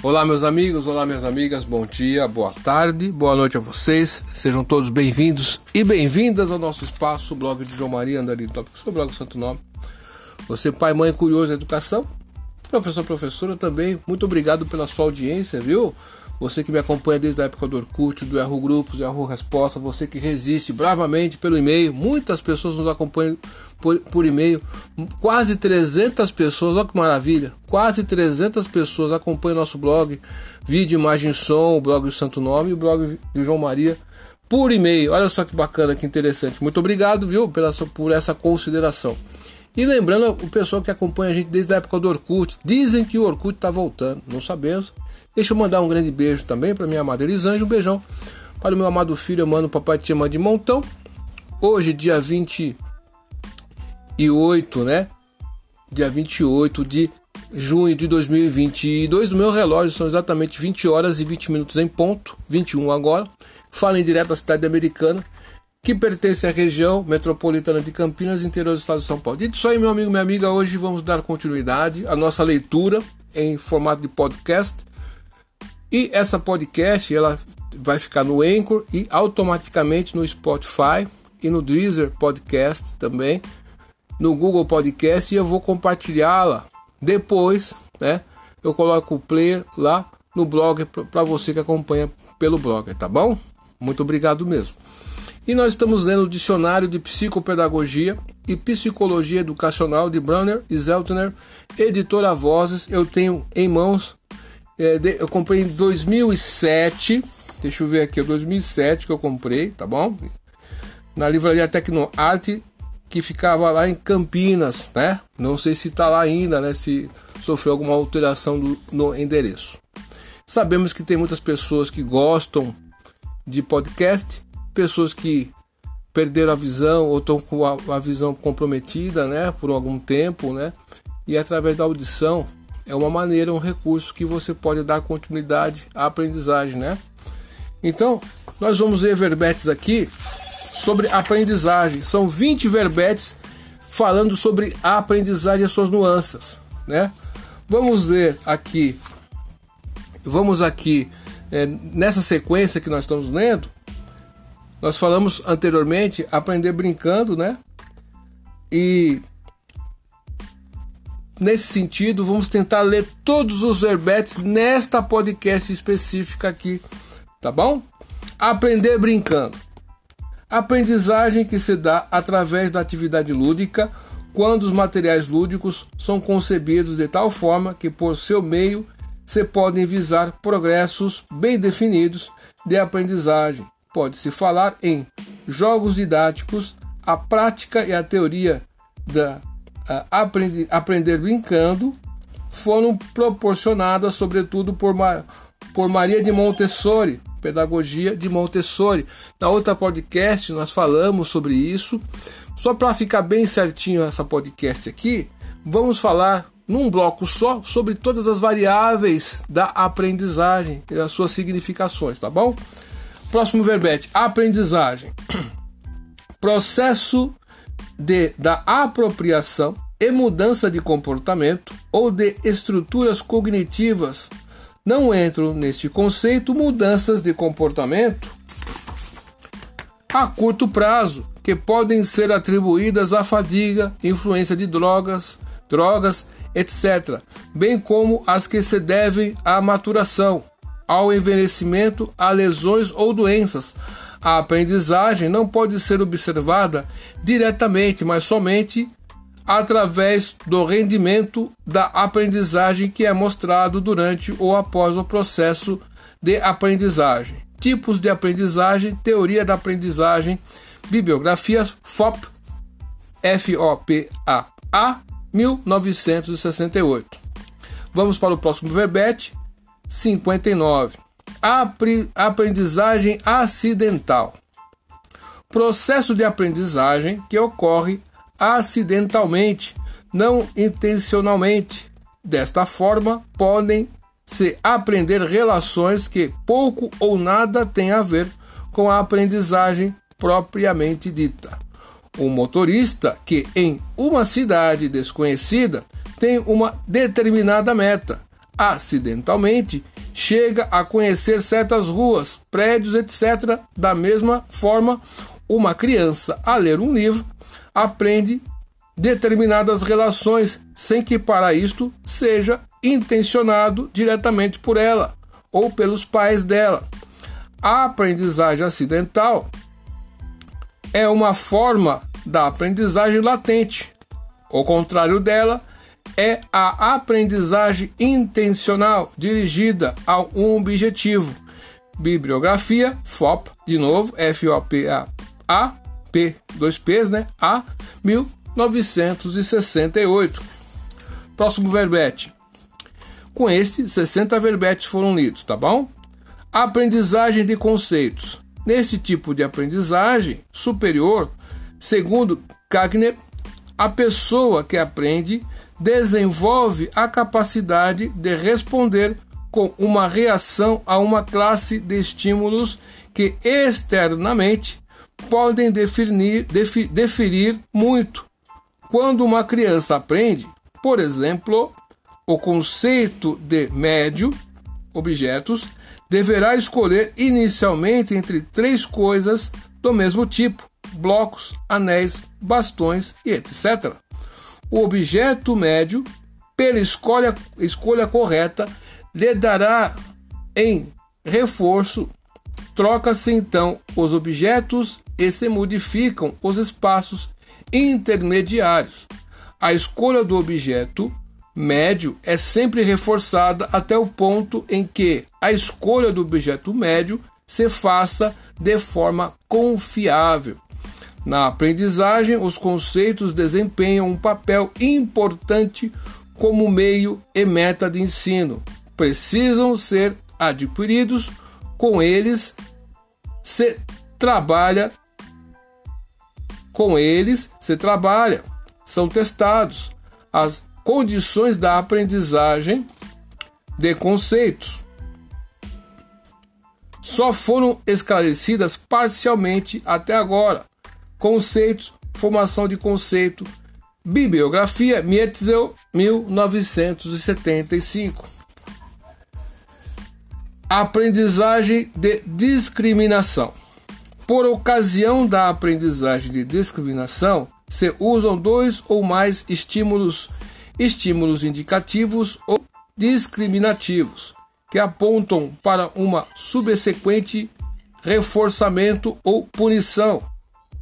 Olá, meus amigos, olá, minhas amigas, bom dia, boa tarde, boa noite a vocês. Sejam todos bem-vindos e bem-vindas ao nosso espaço, o blog de João Maria Andarilho Tópico, seu blog Santo Nome. Você, pai, mãe, curioso da educação, professor, professora também, muito obrigado pela sua audiência, viu? Você que me acompanha desde a época do Orkut, do Yahoo Grupos, do Yahoo Resposta, você que resiste bravamente pelo e-mail, muitas pessoas nos acompanham por, por e-mail, quase 300 pessoas, olha que maravilha, quase 300 pessoas acompanham nosso blog, vídeo, imagem, som, o blog do Santo Nome e o blog de João Maria por e-mail. Olha só que bacana, que interessante. Muito obrigado, viu, pela, por essa consideração. E lembrando o pessoal que acompanha a gente desde a época do Orkut, dizem que o Orkut está voltando, não sabemos. Deixa eu mandar um grande beijo também para minha amada Elisângela, um beijão para o meu amado filho, mano, papai te ama de montão. Hoje, dia 28, né? Dia 28 de junho de 2022. No meu relógio são exatamente 20 horas e 20 minutos em ponto, 21 agora. Falo em direto da cidade americana, que pertence à região metropolitana de Campinas, interior do estado de São Paulo. Dito isso aí, meu amigo, minha amiga, hoje vamos dar continuidade à nossa leitura em formato de podcast e essa podcast ela vai ficar no Anchor e automaticamente no Spotify e no Deezer Podcast também, no Google Podcast e eu vou compartilhá-la depois, né? Eu coloco o player lá no blog para você que acompanha pelo blog, tá bom? Muito obrigado mesmo. E nós estamos lendo o Dicionário de Psicopedagogia e Psicologia Educacional de Brunner e Zeltner, editora Vozes. Eu tenho em mãos eu comprei em 2007. Deixa eu ver aqui, 2007 que eu comprei, tá bom? Na livraria Tecnoarte, que ficava lá em Campinas, né? Não sei se está lá ainda, né? Se sofreu alguma alteração do, no endereço. Sabemos que tem muitas pessoas que gostam de podcast, pessoas que perderam a visão ou estão com a, a visão comprometida, né? Por algum tempo, né? E através da audição é uma maneira, um recurso que você pode dar continuidade à aprendizagem, né? Então, nós vamos ver verbetes aqui sobre aprendizagem. São 20 verbetes falando sobre a aprendizagem e as suas nuances, né? Vamos ver aqui, vamos aqui é, nessa sequência que nós estamos lendo. Nós falamos anteriormente aprender brincando, né? E nesse sentido, vamos tentar ler todos os verbetes nesta podcast específica aqui, tá bom? Aprender brincando. Aprendizagem que se dá através da atividade lúdica, quando os materiais lúdicos são concebidos de tal forma que, por seu meio, se podem visar progressos bem definidos de aprendizagem. Pode-se falar em jogos didáticos, a prática e a teoria da aprendi, aprender brincando foram proporcionadas, sobretudo, por, por Maria de Montessori, Pedagogia de Montessori. Na outra podcast nós falamos sobre isso. Só para ficar bem certinho essa podcast aqui, vamos falar num bloco só sobre todas as variáveis da aprendizagem e as suas significações, tá bom? Próximo verbete: aprendizagem. Processo de, da apropriação e mudança de comportamento ou de estruturas cognitivas. Não entram neste conceito mudanças de comportamento a curto prazo, que podem ser atribuídas à fadiga, influência de drogas, drogas, etc., bem como as que se devem à maturação, ao envelhecimento, a lesões ou doenças, a aprendizagem não pode ser observada diretamente, mas somente através do rendimento da aprendizagem que é mostrado durante ou após o processo de aprendizagem. Tipos de aprendizagem, teoria da aprendizagem, bibliografia FOP, F-O-P-A-A, 1968. Vamos para o próximo verbete, 59 aprendizagem acidental. Processo de aprendizagem que ocorre acidentalmente, não intencionalmente. Desta forma, podem se aprender relações que pouco ou nada têm a ver com a aprendizagem propriamente dita. Um motorista que em uma cidade desconhecida tem uma determinada meta acidentalmente, chega a conhecer certas ruas, prédios, etc. Da mesma forma, uma criança, a ler um livro, aprende determinadas relações sem que para isto seja intencionado diretamente por ela ou pelos pais dela. A aprendizagem acidental é uma forma da aprendizagem latente. O contrário dela é a aprendizagem intencional dirigida a um objetivo. Bibliografia, FOP, de novo, F-O-P-A, P, dois P's, né? A, 1968. Próximo verbete. Com este, 60 verbetes foram lidos, tá bom? Aprendizagem de conceitos. Neste tipo de aprendizagem superior, segundo Cagner, a pessoa que aprende desenvolve a capacidade de responder com uma reação a uma classe de estímulos que externamente podem definir, defi, muito. Quando uma criança aprende, por exemplo, o conceito de médio, objetos, deverá escolher inicialmente entre três coisas do mesmo tipo: blocos, anéis, bastões e etc. O objeto médio, pela escolha, escolha correta, lhe dará em reforço. Troca-se então os objetos e se modificam os espaços intermediários. A escolha do objeto médio é sempre reforçada até o ponto em que a escolha do objeto médio se faça de forma confiável. Na aprendizagem, os conceitos desempenham um papel importante como meio e meta de ensino. Precisam ser adquiridos, com eles se trabalha com eles se trabalha, são testados as condições da aprendizagem de conceitos. Só foram esclarecidas parcialmente até agora. Conceitos, formação de conceito, bibliografia Mietzel, 1975. Aprendizagem de discriminação. Por ocasião da aprendizagem de discriminação, se usam dois ou mais estímulos estímulos indicativos ou discriminativos, que apontam para uma subsequente reforçamento ou punição.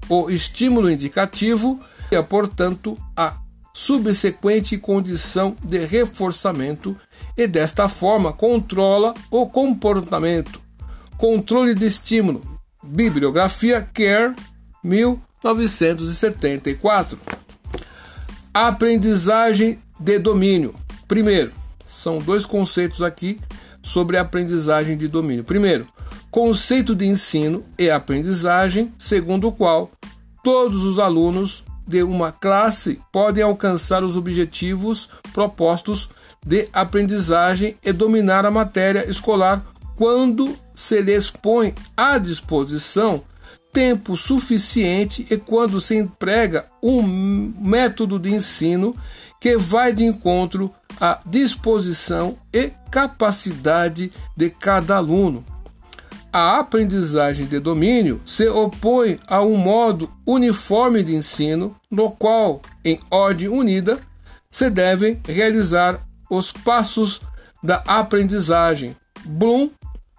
O estímulo indicativo é, portanto, a subsequente condição de reforçamento e, desta forma, controla o comportamento. Controle de estímulo. Bibliografia Care, 1974. Aprendizagem de domínio. Primeiro, são dois conceitos aqui sobre aprendizagem de domínio. Primeiro, conceito de ensino e aprendizagem, segundo o qual todos os alunos de uma classe podem alcançar os objetivos propostos de aprendizagem e dominar a matéria escolar quando se lhes põe à disposição tempo suficiente e quando se emprega um método de ensino que vai de encontro à disposição e capacidade de cada aluno. A aprendizagem de domínio se opõe a um modo uniforme de ensino, no qual, em ordem unida, se devem realizar os passos da aprendizagem. Bloom,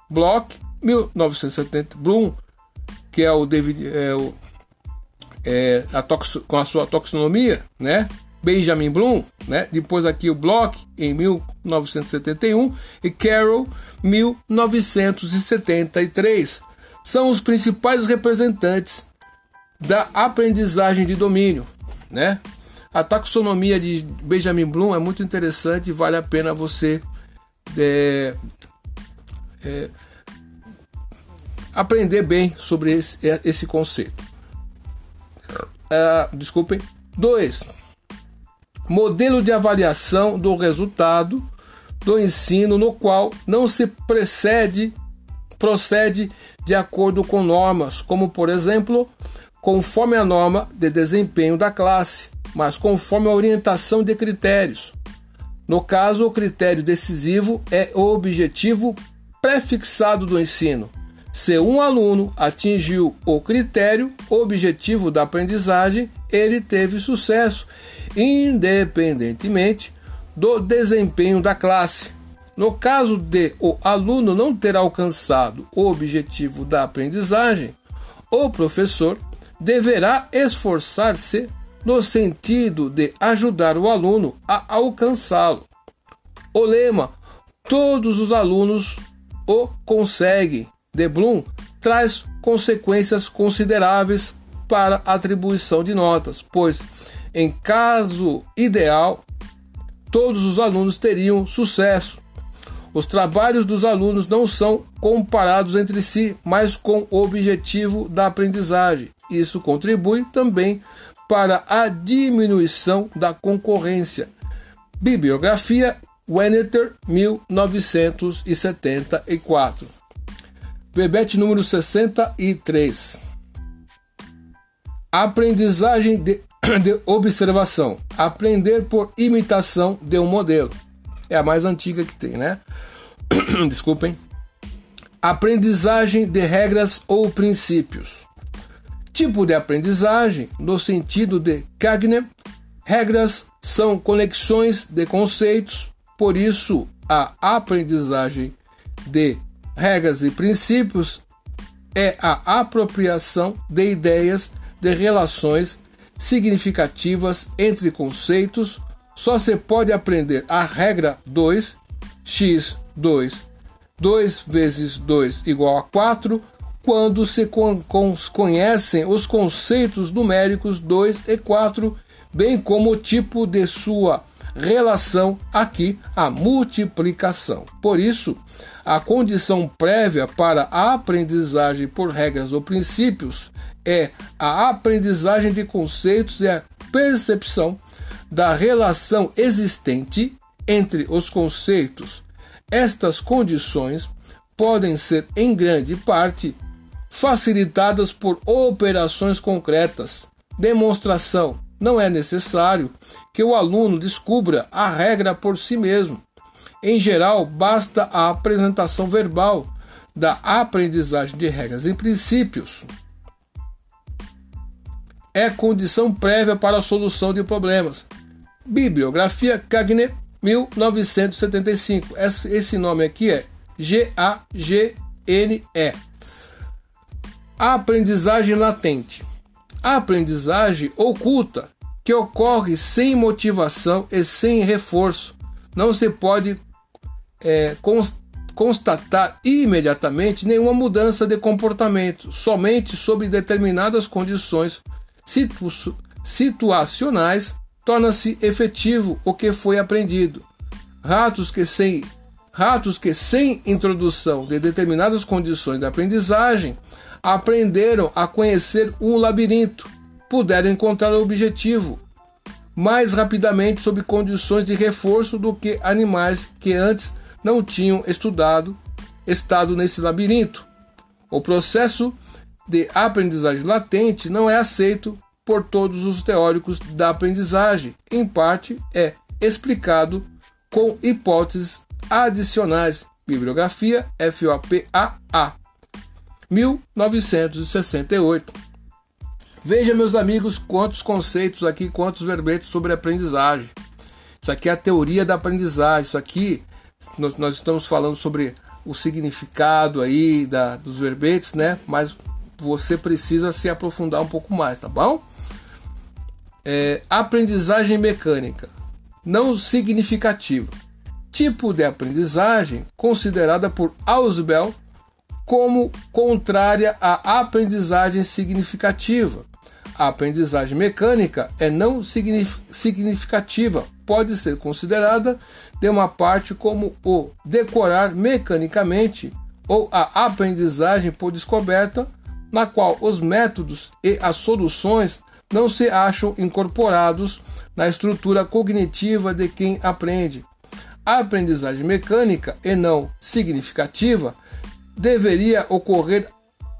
Bloch, 1970. Bloom, que é o David, é o, é, a toxo, com a sua taxonomia, né? Benjamin Bloom, né? depois aqui o Bloch em 1971 e Carroll 1973 são os principais representantes da aprendizagem de domínio, né? A taxonomia de Benjamin Bloom é muito interessante e vale a pena você é, é, aprender bem sobre esse, esse conceito. Uh, desculpem. 2 modelo de avaliação do resultado do ensino no qual não se precede procede de acordo com normas, como por exemplo, conforme a norma de desempenho da classe, mas conforme a orientação de critérios. No caso, o critério decisivo é o objetivo prefixado do ensino. Se um aluno atingiu o critério objetivo da aprendizagem, ele teve sucesso, independentemente do desempenho da classe. No caso de o aluno não ter alcançado o objetivo da aprendizagem, o professor deverá esforçar-se no sentido de ajudar o aluno a alcançá-lo. O lema Todos os alunos o conseguem de Bloom traz consequências consideráveis para atribuição de notas, pois, em caso ideal, todos os alunos teriam sucesso. Os trabalhos dos alunos não são comparados entre si, mas com o objetivo da aprendizagem. Isso contribui também para a diminuição da concorrência. Bibliografia Wenneter, 1974. Verbete número 63. Aprendizagem de, de observação. Aprender por imitação de um modelo. É a mais antiga que tem, né? Desculpem. Aprendizagem de regras ou princípios. Tipo de aprendizagem, no sentido de Cagner, regras são conexões de conceitos, por isso a aprendizagem de regras e princípios é a apropriação de ideias de relações significativas entre conceitos. Só se pode aprender a regra 2, x 2, 2 vezes 2 igual a 4, quando se conhecem os conceitos numéricos 2 e 4, bem como o tipo de sua relação aqui a multiplicação. Por isso, a condição prévia para a aprendizagem por regras ou princípios é a aprendizagem de conceitos e a percepção da relação existente entre os conceitos. Estas condições podem ser, em grande parte, facilitadas por operações concretas, demonstração, não é necessário que o aluno descubra a regra por si mesmo. Em geral, basta a apresentação verbal da aprendizagem de regras e princípios. É condição prévia para a solução de problemas. Bibliografia Cagné, 1975. Esse nome aqui é G-A-G-N-E. Aprendizagem latente. Aprendizagem oculta, que ocorre sem motivação e sem reforço, não se pode é, constatar imediatamente nenhuma mudança de comportamento, somente sob determinadas condições situ situacionais torna-se efetivo o que foi aprendido. Ratos que sem ratos que sem introdução de determinadas condições de aprendizagem aprenderam a conhecer um labirinto, puderam encontrar o objetivo mais rapidamente sob condições de reforço do que animais que antes não tinham estudado estado nesse labirinto. O processo de aprendizagem latente não é aceito por todos os teóricos da aprendizagem. Em parte, é explicado com hipóteses adicionais. Bibliografia FOPAA. 1968. Veja, meus amigos, quantos conceitos aqui, quantos verbetes sobre aprendizagem. Isso aqui é a teoria da aprendizagem. Isso aqui nós, nós estamos falando sobre o significado aí da, dos verbetes, né? Mas você precisa se aprofundar um pouco mais, tá bom? É, aprendizagem mecânica não significativa. Tipo de aprendizagem considerada por Ausubel como contrária à aprendizagem significativa. A aprendizagem mecânica é não significativa, pode ser considerada de uma parte como o decorar mecanicamente ou a aprendizagem por descoberta, na qual os métodos e as soluções não se acham incorporados na estrutura cognitiva de quem aprende. A aprendizagem mecânica e não significativa deveria ocorrer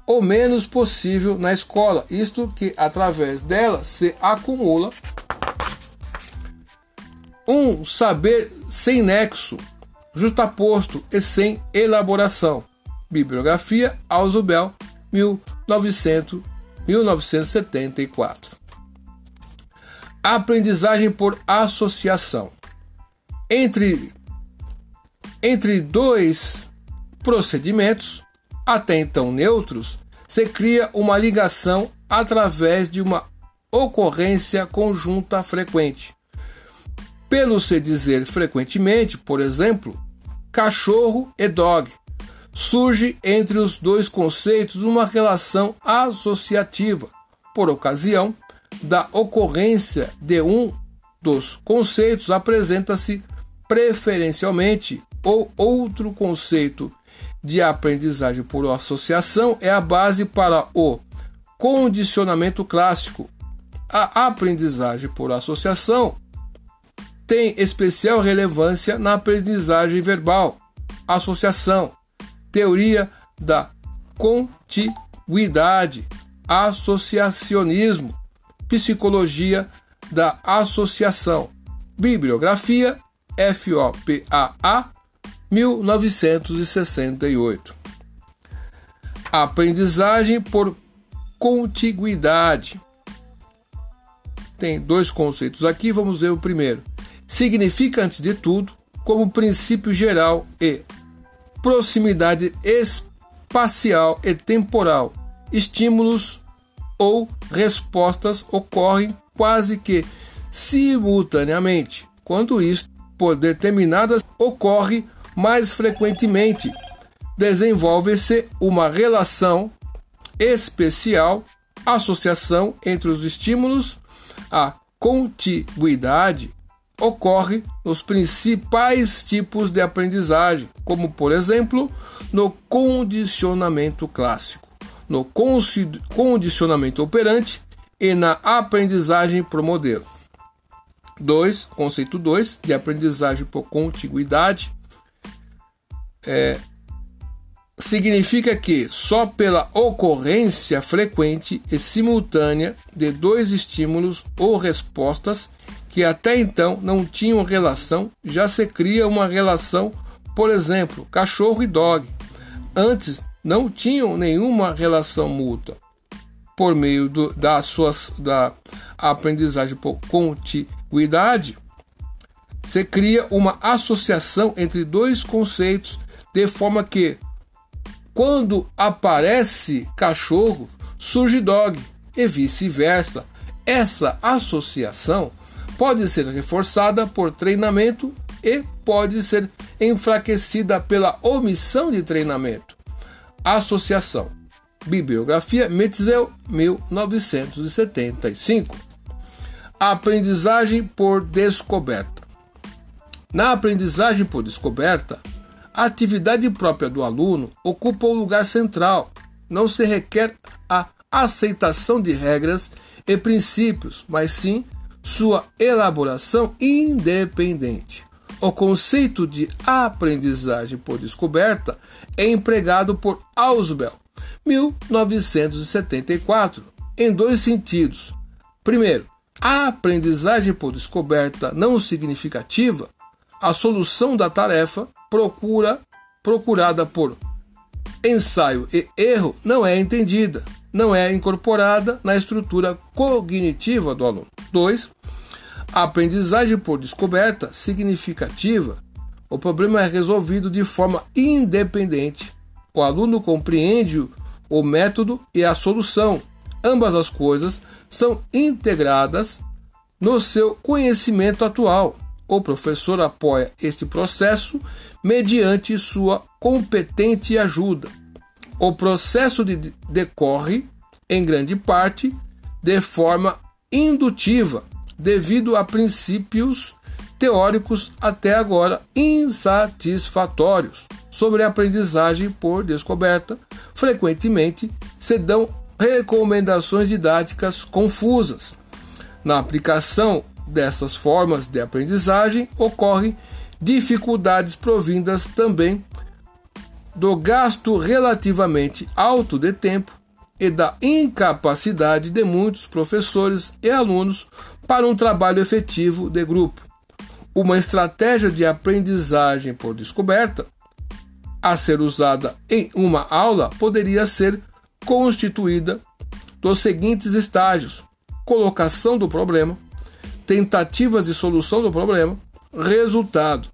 o menos possível na escola, isto que através dela se acumula um saber sem nexo, justaposto e sem elaboração. Bibliografia Ausubel, 1900, 1974. Aprendizagem por associação. Entre, entre dois procedimentos, até então neutros, se cria uma ligação através de uma ocorrência conjunta frequente. Pelo se dizer frequentemente, por exemplo, cachorro e dog, surge entre os dois conceitos uma relação associativa, por ocasião da ocorrência de um dos conceitos apresenta-se preferencialmente ou outro conceito de aprendizagem por associação é a base para o condicionamento clássico. A aprendizagem por associação tem especial relevância na aprendizagem verbal, associação, teoria da contiguidade, associacionismo, psicologia da associação, bibliografia FOPAA 1968. Aprendizagem por contiguidade. Tem dois conceitos aqui, vamos ver o primeiro. Significa, antes de tudo, como princípio geral e proximidade espacial e temporal. Estímulos ou respostas ocorrem quase que simultaneamente. Quando isto, por determinadas, ocorre mais frequentemente, desenvolve-se uma relação especial, associação entre os estímulos, a contiguidade ocorre nos principais tipos de aprendizagem, como por exemplo no condicionamento clássico, no condicionamento operante e na aprendizagem por modelo. 2. Conceito 2 de aprendizagem por contiguidade é, significa que só pela ocorrência frequente e simultânea de dois estímulos ou respostas que até então não tinham relação, já se cria uma relação, por exemplo, cachorro e dog. Antes não tinham nenhuma relação mútua. Por meio do, da, suas, da aprendizagem por contiguidade, se cria uma associação entre dois conceitos de forma que, quando aparece cachorro, surge dog e vice-versa. Essa associação pode ser reforçada por treinamento e pode ser enfraquecida pela omissão de treinamento. Associação. Bibliografia Metzel, 1975. Aprendizagem por descoberta. Na aprendizagem por descoberta, a atividade própria do aluno ocupa o um lugar central. Não se requer a aceitação de regras e princípios, mas sim sua elaboração independente. O conceito de aprendizagem por descoberta é empregado por Ausubel, 1974, em dois sentidos. Primeiro, a aprendizagem por descoberta não significativa, a solução da tarefa procura procurada por ensaio e erro não é entendida, não é incorporada na estrutura cognitiva do aluno. 2. A aprendizagem por descoberta significativa. O problema é resolvido de forma independente. O aluno compreende o método e a solução. Ambas as coisas são integradas no seu conhecimento atual. O professor apoia este processo mediante sua competente ajuda. O processo de decorre, em grande parte, de forma indutiva, devido a princípios teóricos até agora insatisfatórios sobre a aprendizagem por descoberta. Frequentemente se dão recomendações didáticas confusas. Na aplicação dessas formas de aprendizagem ocorrem dificuldades provindas também do gasto relativamente alto de tempo e da incapacidade de muitos professores e alunos para um trabalho efetivo de grupo. Uma estratégia de aprendizagem por descoberta a ser usada em uma aula poderia ser constituída dos seguintes estágios: colocação do problema, tentativas de solução do problema, resultado,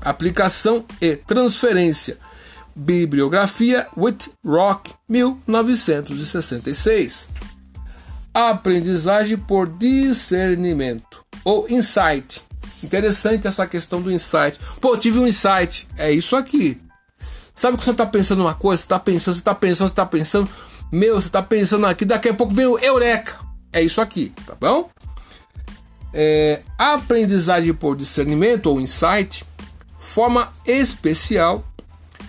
aplicação e transferência. Bibliografia Whitrock, 1966. Aprendizagem por discernimento ou insight. Interessante essa questão do insight. Pô, tive um insight. É isso aqui. Sabe que você está pensando uma coisa, você está pensando, você está pensando, você está pensando. Meu, você está pensando aqui, daqui a pouco vem o Eureka. É isso aqui, tá bom? É, a aprendizagem por discernimento ou insight, forma especial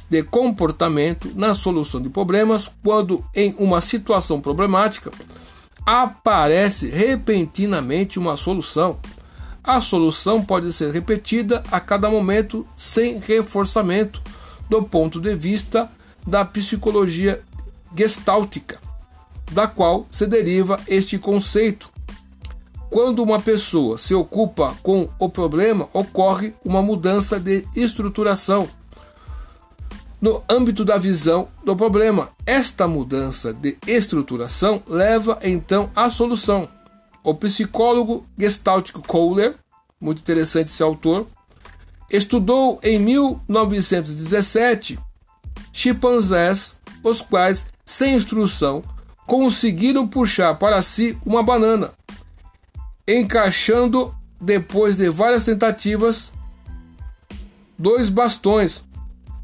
de comportamento na solução de problemas quando em uma situação problemática aparece repentinamente uma solução. A solução pode ser repetida a cada momento sem reforçamento do ponto de vista da psicologia gestáltica, da qual se deriva este conceito. Quando uma pessoa se ocupa com o problema, ocorre uma mudança de estruturação no âmbito da visão do problema. Esta mudança de estruturação leva então à solução. O psicólogo gestáltico Kohler, muito interessante esse autor, Estudou em 1917 chimpanzés, os quais, sem instrução, conseguiram puxar para si uma banana, encaixando, depois de várias tentativas, dois bastões.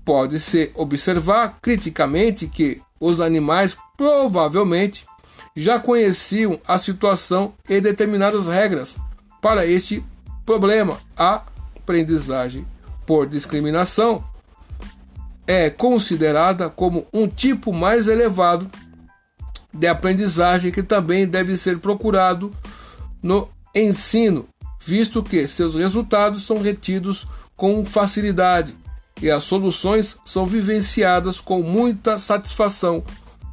Pode-se observar criticamente que os animais provavelmente já conheciam a situação e determinadas regras para este problema. A aprendizagem por discriminação é considerada como um tipo mais elevado de aprendizagem que também deve ser procurado no ensino, visto que seus resultados são retidos com facilidade e as soluções são vivenciadas com muita satisfação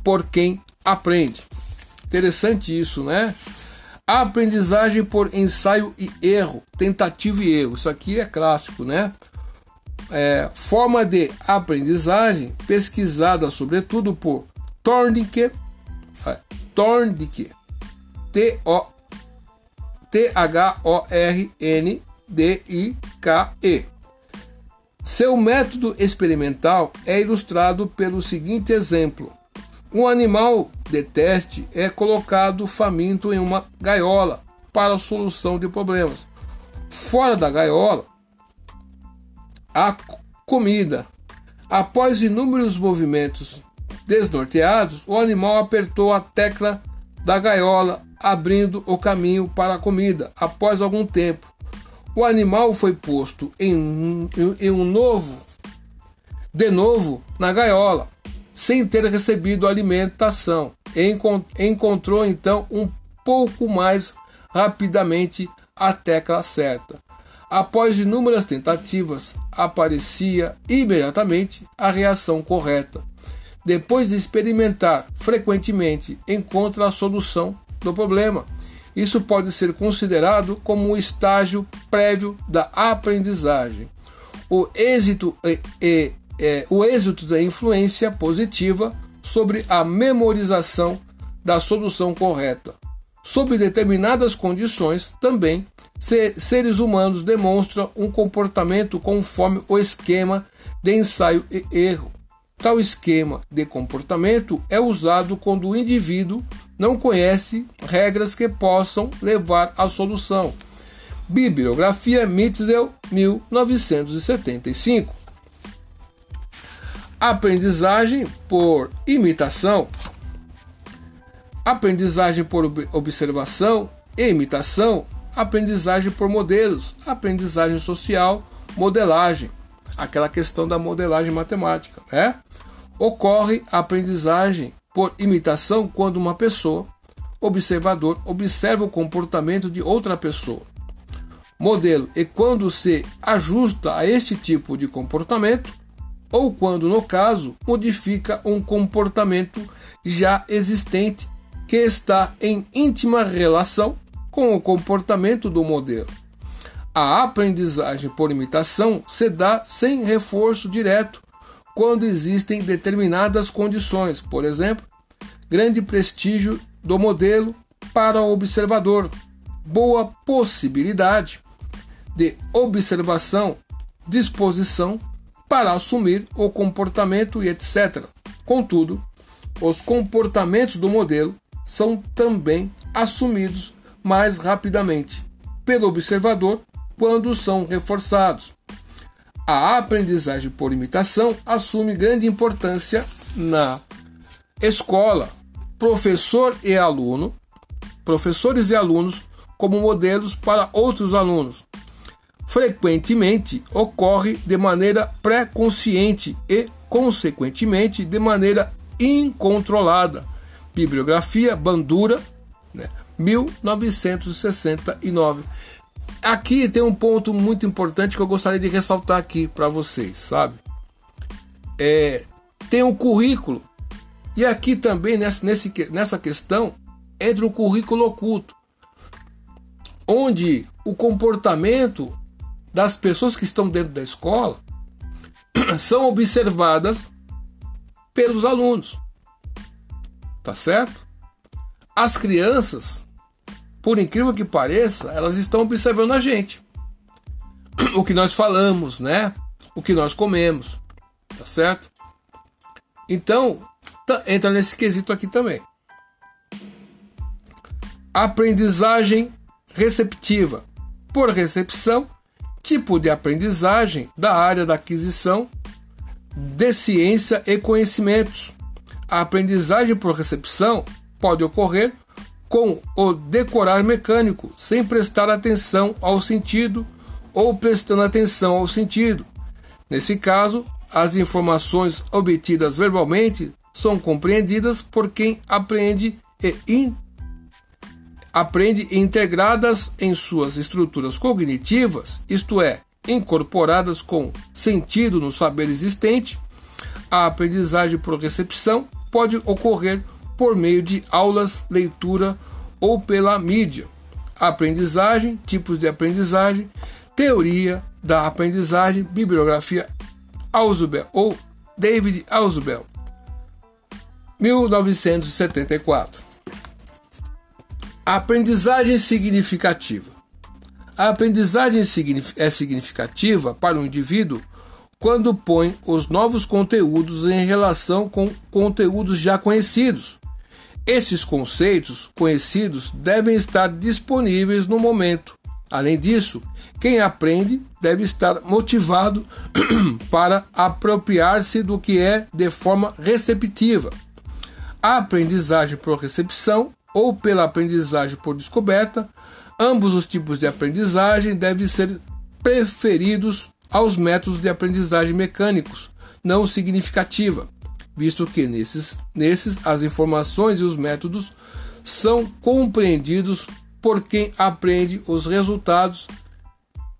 por quem aprende. Interessante isso, né? A aprendizagem por ensaio e erro, tentativa e erro. Isso aqui é clássico, né? É, forma de aprendizagem pesquisada sobretudo por Thorndike, é, Thorndike, T O T H O R N D I K E. Seu método experimental é ilustrado pelo seguinte exemplo: um animal de teste é colocado faminto em uma gaiola para a solução de problemas. Fora da gaiola, há comida. Após inúmeros movimentos desnorteados, o animal apertou a tecla da gaiola, abrindo o caminho para a comida. Após algum tempo, o animal foi posto em, em um novo, de novo, na gaiola sem ter recebido alimentação. Encontrou então um pouco mais rapidamente a tecla certa. Após inúmeras tentativas, aparecia imediatamente a reação correta. Depois de experimentar frequentemente, encontra a solução do problema. Isso pode ser considerado como um estágio prévio da aprendizagem. O êxito e é, o êxito da influência positiva sobre a memorização da solução correta. Sob determinadas condições, também, seres humanos demonstram um comportamento conforme o esquema de ensaio e erro. Tal esquema de comportamento é usado quando o indivíduo não conhece regras que possam levar à solução. Bibliografia Mitzel, 1975. Aprendizagem por imitação. Aprendizagem por observação e imitação. Aprendizagem por modelos. Aprendizagem social, modelagem. Aquela questão da modelagem matemática, né? Ocorre a aprendizagem por imitação quando uma pessoa, observador, observa o comportamento de outra pessoa. Modelo e quando se ajusta a este tipo de comportamento, ou quando, no caso, modifica um comportamento já existente que está em íntima relação com o comportamento do modelo. A aprendizagem por imitação se dá sem reforço direto quando existem determinadas condições, por exemplo, grande prestígio do modelo para o observador, boa possibilidade de observação, disposição para assumir o comportamento e etc. Contudo, os comportamentos do modelo são também assumidos mais rapidamente pelo observador quando são reforçados. A aprendizagem por imitação assume grande importância na escola. Professor e aluno, professores e alunos como modelos para outros alunos. Frequentemente ocorre de maneira pré-consciente e, consequentemente, de maneira incontrolada. Bibliografia Bandura, né, 1969. Aqui tem um ponto muito importante que eu gostaria de ressaltar aqui para vocês, sabe? É, tem um currículo e aqui também nessa, nesse, nessa questão entra o currículo oculto, onde o comportamento das pessoas que estão dentro da escola são observadas pelos alunos. Tá certo? As crianças por incrível que pareça, elas estão observando a gente. O que nós falamos, né? O que nós comemos, tá certo? Então, tá, entra nesse quesito aqui também. Aprendizagem receptiva. Por recepção, tipo de aprendizagem da área da aquisição de ciência e conhecimentos. A aprendizagem por recepção pode ocorrer com o decorar mecânico, sem prestar atenção ao sentido ou prestando atenção ao sentido. Nesse caso, as informações obtidas verbalmente são compreendidas por quem aprende e in, aprende integradas em suas estruturas cognitivas, isto é, incorporadas com sentido no saber existente. A aprendizagem por recepção pode ocorrer por meio de aulas, leitura ou pela mídia. Aprendizagem, tipos de aprendizagem, teoria da aprendizagem, bibliografia Ausubel ou David Ausubel, 1974. Aprendizagem significativa. A aprendizagem é significativa para o indivíduo quando põe os novos conteúdos em relação com conteúdos já conhecidos, esses conceitos conhecidos devem estar disponíveis no momento. Além disso, quem aprende deve estar motivado para apropriar-se do que é de forma receptiva. A aprendizagem por recepção ou pela aprendizagem por descoberta, ambos os tipos de aprendizagem devem ser preferidos aos métodos de aprendizagem mecânicos, não significativa visto que nesses, nesses as informações e os métodos são compreendidos por quem aprende os resultados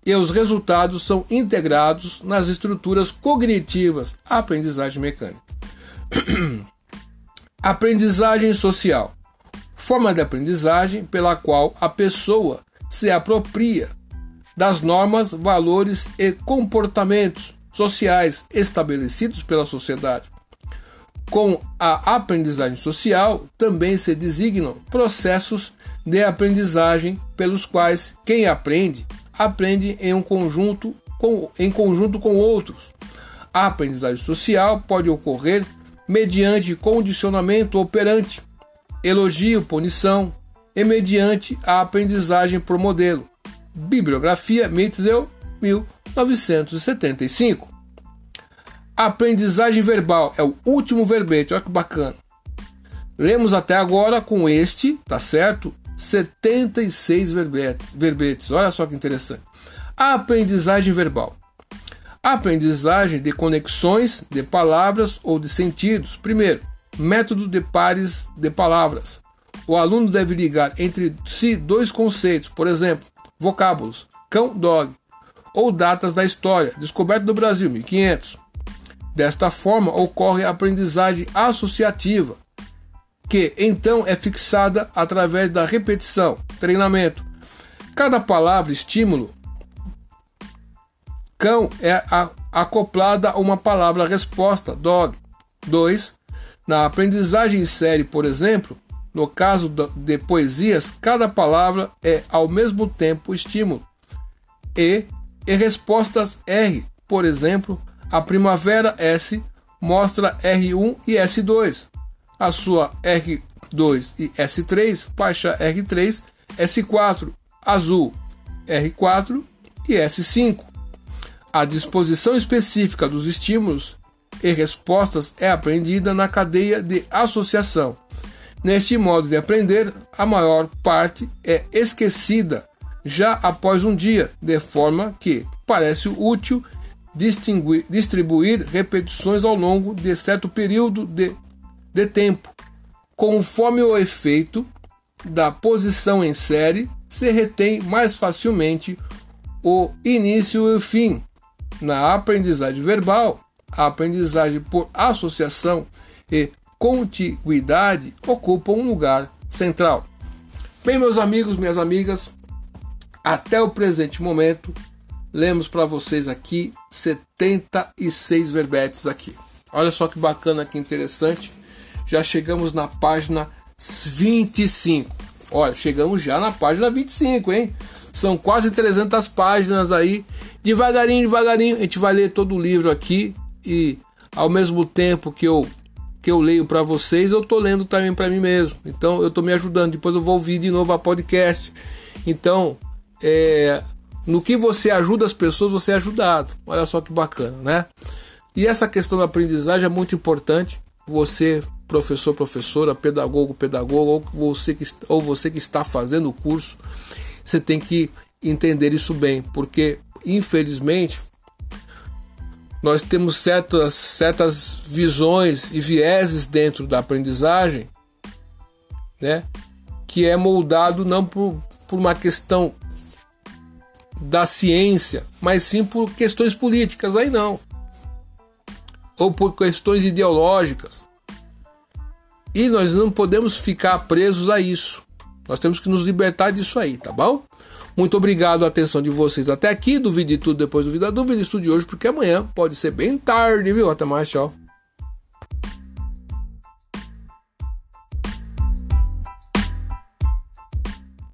e os resultados são integrados nas estruturas cognitivas, aprendizagem mecânica. aprendizagem social. Forma de aprendizagem pela qual a pessoa se apropria das normas, valores e comportamentos sociais estabelecidos pela sociedade com a aprendizagem social também se designam processos de aprendizagem pelos quais quem aprende aprende em um conjunto com, em conjunto com outros. A aprendizagem social pode ocorrer mediante condicionamento operante, elogio, punição e mediante a aprendizagem por modelo. Bibliografia Mitzel, 1975. Aprendizagem verbal é o último verbete, olha que bacana. Lemos até agora com este, tá certo? 76 verbetes, verbetes. Olha só que interessante. Aprendizagem verbal. Aprendizagem de conexões de palavras ou de sentidos. Primeiro, método de pares de palavras. O aluno deve ligar entre si dois conceitos, por exemplo, vocábulos, cão, dog, ou datas da história, descoberto do Brasil, 1500 Desta forma, ocorre a aprendizagem associativa, que então é fixada através da repetição, treinamento. Cada palavra estímulo cão é acoplada a uma palavra resposta, dog. 2. Na aprendizagem em série, por exemplo, no caso de poesias, cada palavra é ao mesmo tempo estímulo. E, e respostas R, por exemplo, a primavera S mostra R1 e S2. A sua R2 e S3, faixa R3, S4, azul, R4 e S5. A disposição específica dos estímulos e respostas é aprendida na cadeia de associação. Neste modo de aprender, a maior parte é esquecida já após um dia, de forma que parece útil distribuir repetições ao longo de certo período de, de tempo. Conforme o efeito da posição em série, se retém mais facilmente o início e o fim. Na aprendizagem verbal, a aprendizagem por associação e contiguidade ocupam um lugar central. Bem, meus amigos, minhas amigas, até o presente momento, lemos para vocês aqui 76 verbetes aqui. Olha só que bacana, que interessante. Já chegamos na página 25. Olha, chegamos já na página 25, hein? São quase 300 páginas aí. Devagarinho, devagarinho, a gente vai ler todo o livro aqui e ao mesmo tempo que eu que eu leio para vocês, eu tô lendo também para mim mesmo. Então eu tô me ajudando. Depois eu vou ouvir de novo a podcast. Então, é, no que você ajuda as pessoas, você é ajudado. Olha só que bacana, né? E essa questão da aprendizagem é muito importante. Você, professor, professora, pedagogo, pedagogo, ou você que, ou você que está fazendo o curso, você tem que entender isso bem, porque infelizmente nós temos certas, certas visões e vieses dentro da aprendizagem, né? Que é moldado não por, por uma questão da ciência, mas sim por questões políticas, aí não. Ou por questões ideológicas. E nós não podemos ficar presos a isso. Nós temos que nos libertar disso aí, tá bom? Muito obrigado a atenção de vocês até aqui. Duvide tudo, depois duvida dúvida. Estude hoje, porque amanhã pode ser bem tarde, viu? Até mais, tchau.